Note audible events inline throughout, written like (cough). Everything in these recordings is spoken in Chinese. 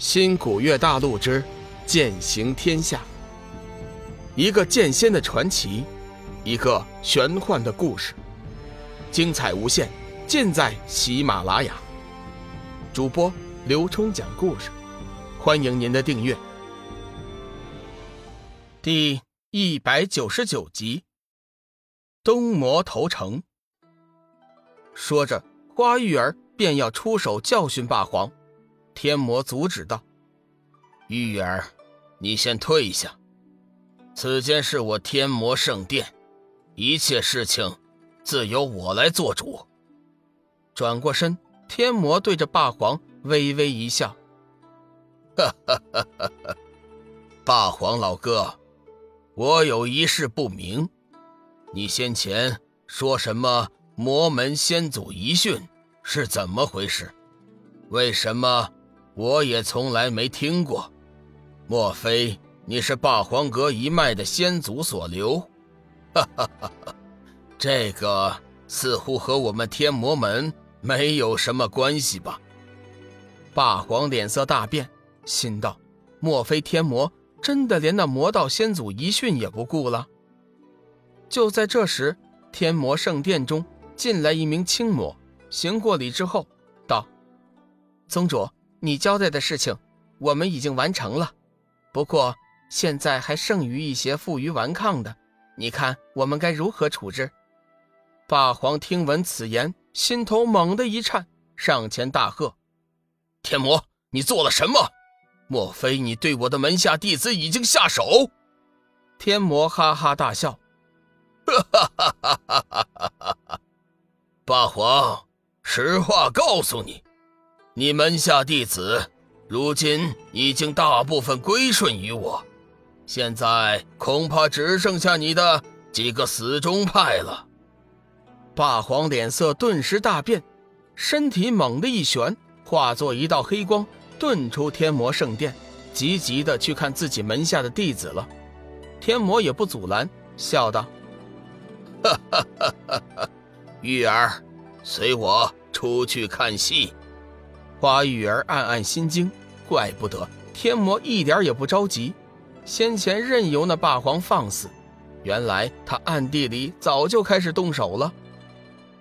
新古月大陆之剑行天下，一个剑仙的传奇，一个玄幻的故事，精彩无限，尽在喜马拉雅。主播刘冲讲故事，欢迎您的订阅。第一百九十九集，东魔投诚。说着，花玉儿便要出手教训霸皇。天魔阻止道：“玉儿，你先退下。此间是我天魔圣殿，一切事情自由我来做主。”转过身，天魔对着霸皇微微一笑：“哈哈哈哈哈！霸皇老哥，我有一事不明，你先前说什么魔门先祖遗训是怎么回事？为什么？”我也从来没听过，莫非你是霸皇阁一脉的先祖所留？哈哈哈哈这个似乎和我们天魔门没有什么关系吧？霸皇脸色大变，心道：莫非天魔真的连那魔道先祖遗训也不顾了？就在这时，天魔圣殿中进来一名青魔，行过礼之后道：“宗主。”你交代的事情，我们已经完成了，不过现在还剩余一些负隅顽抗的，你看我们该如何处置？霸皇听闻此言，心头猛地一颤，上前大喝：“天魔，你做了什么？莫非你对我的门下弟子已经下手？”天魔哈哈大笑：“哈哈哈哈哈哈！霸皇，实话告诉你。”你门下弟子，如今已经大部分归顺于我，现在恐怕只剩下你的几个死忠派了。霸皇脸色顿时大变，身体猛地一旋，化作一道黑光，遁出天魔圣殿，急急的去看自己门下的弟子了。天魔也不阻拦，笑道：“哈哈哈哈哈，玉儿，随我出去看戏。”花玉儿暗暗心惊，怪不得天魔一点也不着急，先前任由那霸皇放肆，原来他暗地里早就开始动手了。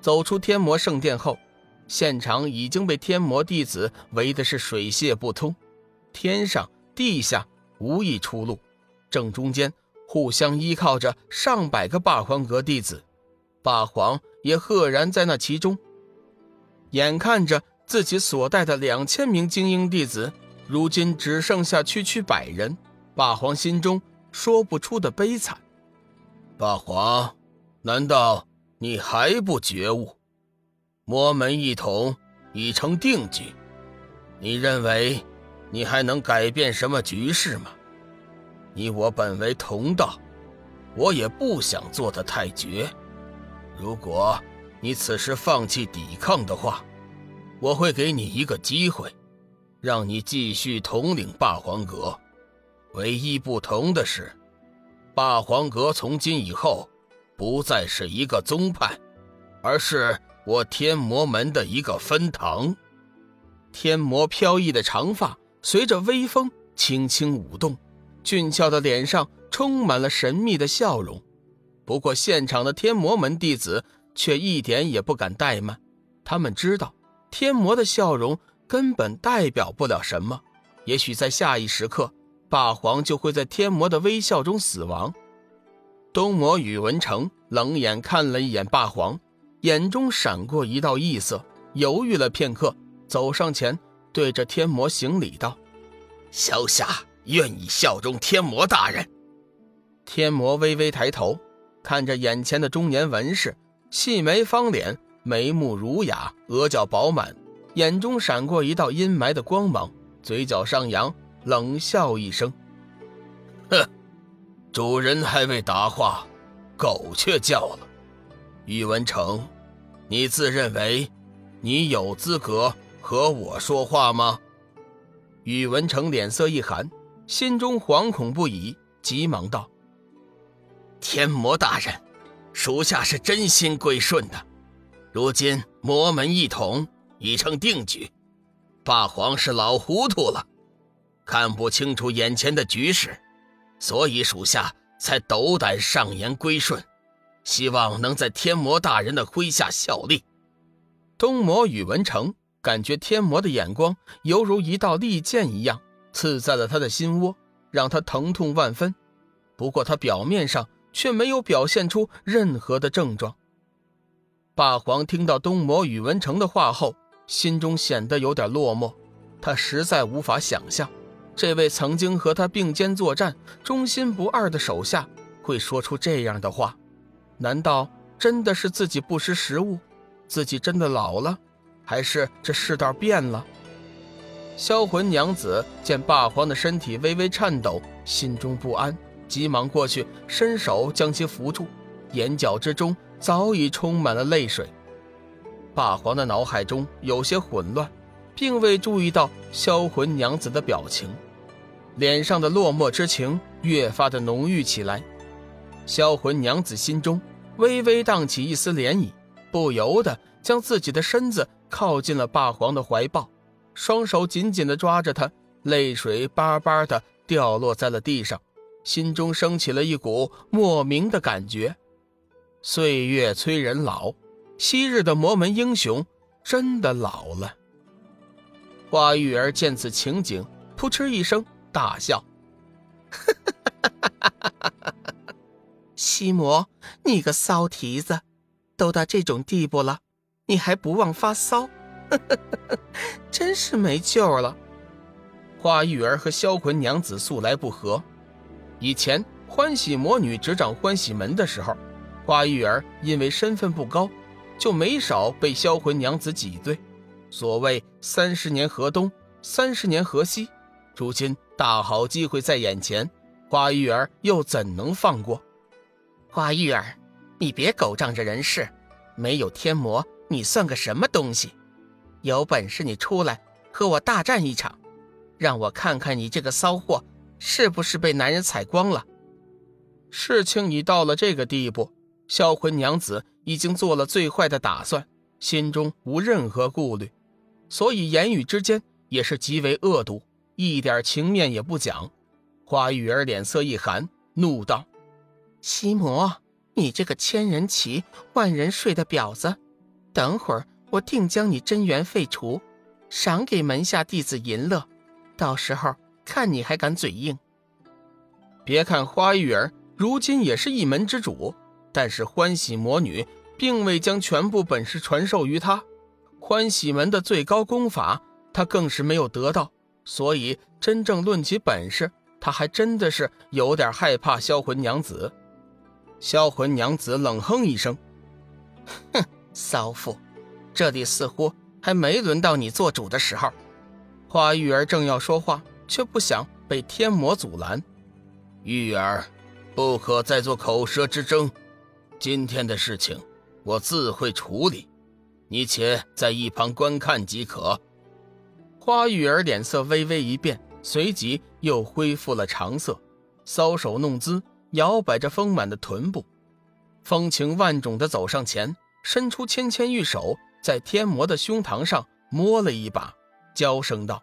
走出天魔圣殿后，现场已经被天魔弟子围的是水泄不通，天上地下无一出路，正中间互相依靠着上百个霸皇阁弟子，霸皇也赫然在那其中，眼看着。自己所带的两千名精英弟子，如今只剩下区区百人。霸皇心中说不出的悲惨。霸皇，难道你还不觉悟？魔门一统已成定局，你认为你还能改变什么局势吗？你我本为同道，我也不想做的太绝。如果你此时放弃抵抗的话，我会给你一个机会，让你继续统领霸皇阁。唯一不同的是，霸皇阁从今以后不再是一个宗派，而是我天魔门的一个分堂。天魔飘逸的长发随着微风轻轻舞动，俊俏的脸上充满了神秘的笑容。不过，现场的天魔门弟子却一点也不敢怠慢，他们知道。天魔的笑容根本代表不了什么，也许在下一时刻，霸皇就会在天魔的微笑中死亡。东魔宇文成冷眼看了一眼霸皇，眼中闪过一道异色，犹豫了片刻，走上前，对着天魔行礼道：“小侠愿意效忠天魔大人。”天魔微微抬头，看着眼前的中年文士，细眉方脸。眉目儒雅，额角饱满，眼中闪过一道阴霾的光芒，嘴角上扬，冷笑一声：“哼，主人还未答话，狗却叫了。宇文成，你自认为你有资格和我说话吗？”宇文成脸色一寒，心中惶恐不已，急忙道：“天魔大人，属下是真心归顺的。”如今魔门一统已成定局，霸皇是老糊涂了。看不清楚眼前的局势，所以属下才斗胆上言归顺，希望能在天魔大人的麾下效力。东魔宇文成感觉天魔的眼光犹如一道利剑一样，刺在了他的心窝，让他疼痛万分。不过他表面上却没有表现出任何的症状。霸皇听到东魔宇文成的话后，心中显得有点落寞。他实在无法想象，这位曾经和他并肩作战、忠心不二的手下会说出这样的话。难道真的是自己不识时务，自己真的老了，还是这世道变了？销魂娘子见霸皇的身体微微颤抖，心中不安，急忙过去伸手将其扶住，眼角之中。早已充满了泪水，霸皇的脑海中有些混乱，并未注意到销魂娘子的表情，脸上的落寞之情越发的浓郁起来。销魂娘子心中微微荡起一丝涟漪，不由得将自己的身子靠近了霸皇的怀抱，双手紧紧地抓着他，泪水巴巴地掉落在了地上，心中升起了一股莫名的感觉。岁月催人老，昔日的魔门英雄真的老了。花玉儿见此情景，扑哧一声大笑：“ (laughs) 西魔，你个骚蹄子，都到这种地步了，你还不忘发骚？(laughs) 真是没救了。”花玉儿和萧魂娘子素来不和，以前欢喜魔女执掌欢喜门的时候。花玉儿因为身份不高，就没少被销魂娘子挤兑。所谓三十年河东，三十年河西，如今大好机会在眼前，花玉儿又怎能放过？花玉儿，你别狗仗着人势，没有天魔，你算个什么东西？有本事你出来和我大战一场，让我看看你这个骚货是不是被男人踩光了。事情已到了这个地步。销魂娘子已经做了最坏的打算，心中无任何顾虑，所以言语之间也是极为恶毒，一点情面也不讲。花玉儿脸色一寒，怒道：“西魔，你这个千人骑、万人睡的婊子，等会儿我定将你真元废除，赏给门下弟子淫乐，到时候看你还敢嘴硬。”别看花玉儿如今也是一门之主。但是欢喜魔女并未将全部本事传授于他，欢喜门的最高功法，他更是没有得到。所以真正论起本事，他还真的是有点害怕销魂娘子。销魂娘子冷哼一声：“哼，骚妇，这里似乎还没轮到你做主的时候。”花玉儿正要说话，却不想被天魔阻拦：“玉儿，不可再做口舌之争。”今天的事情，我自会处理，你且在一旁观看即可。花玉儿脸色微微一变，随即又恢复了常色，搔首弄姿，摇摆着丰满的臀部，风情万种的走上前，伸出纤纤玉手，在天魔的胸膛上摸了一把，娇声道：“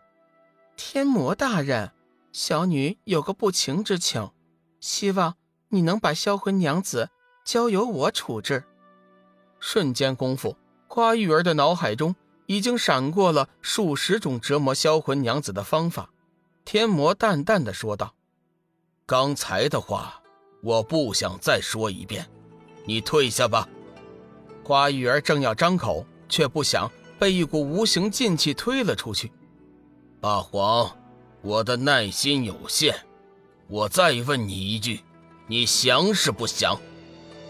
天魔大人，小女有个不情之请，希望你能把销魂娘子。”交由我处置。瞬间功夫，花玉儿的脑海中已经闪过了数十种折磨销魂娘子的方法。天魔淡淡的说道：“刚才的话，我不想再说一遍，你退下吧。”花玉儿正要张口，却不想被一股无形劲气推了出去。八皇，我的耐心有限，我再问你一句，你降是不降？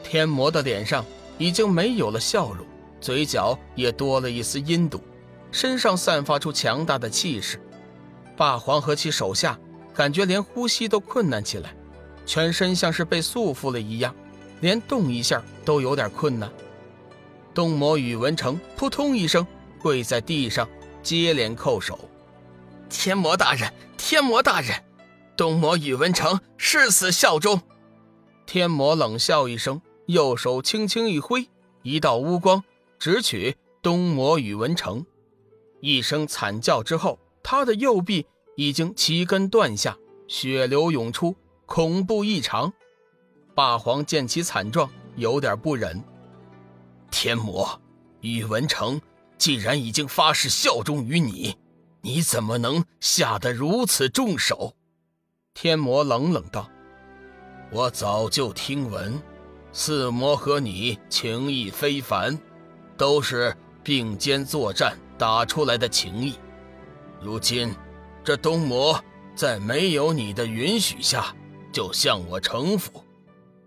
天魔的脸上已经没有了笑容，嘴角也多了一丝阴毒，身上散发出强大的气势。霸皇和其手下感觉连呼吸都困难起来，全身像是被束缚了一样，连动一下都有点困难。东魔宇文成扑通一声跪在地上，接连叩首：“天魔大人，天魔大人，东魔宇文成誓死效忠。”天魔冷笑一声。右手轻轻一挥，一道乌光直取东魔宇文成。一声惨叫之后，他的右臂已经齐根断下，血流涌出，恐怖异常。霸皇见其惨状，有点不忍。天魔，宇文成既然已经发誓效忠于你，你怎么能下得如此重手？天魔冷冷道：“我早就听闻，四魔和你情谊非凡，都是并肩作战打出来的情谊。如今，这东魔在没有你的允许下就向我臣服。”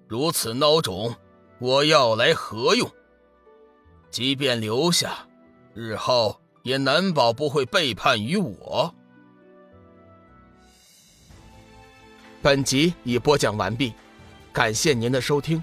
如此孬种，我要来何用？即便留下，日后也难保不会背叛于我。本集已播讲完毕，感谢您的收听。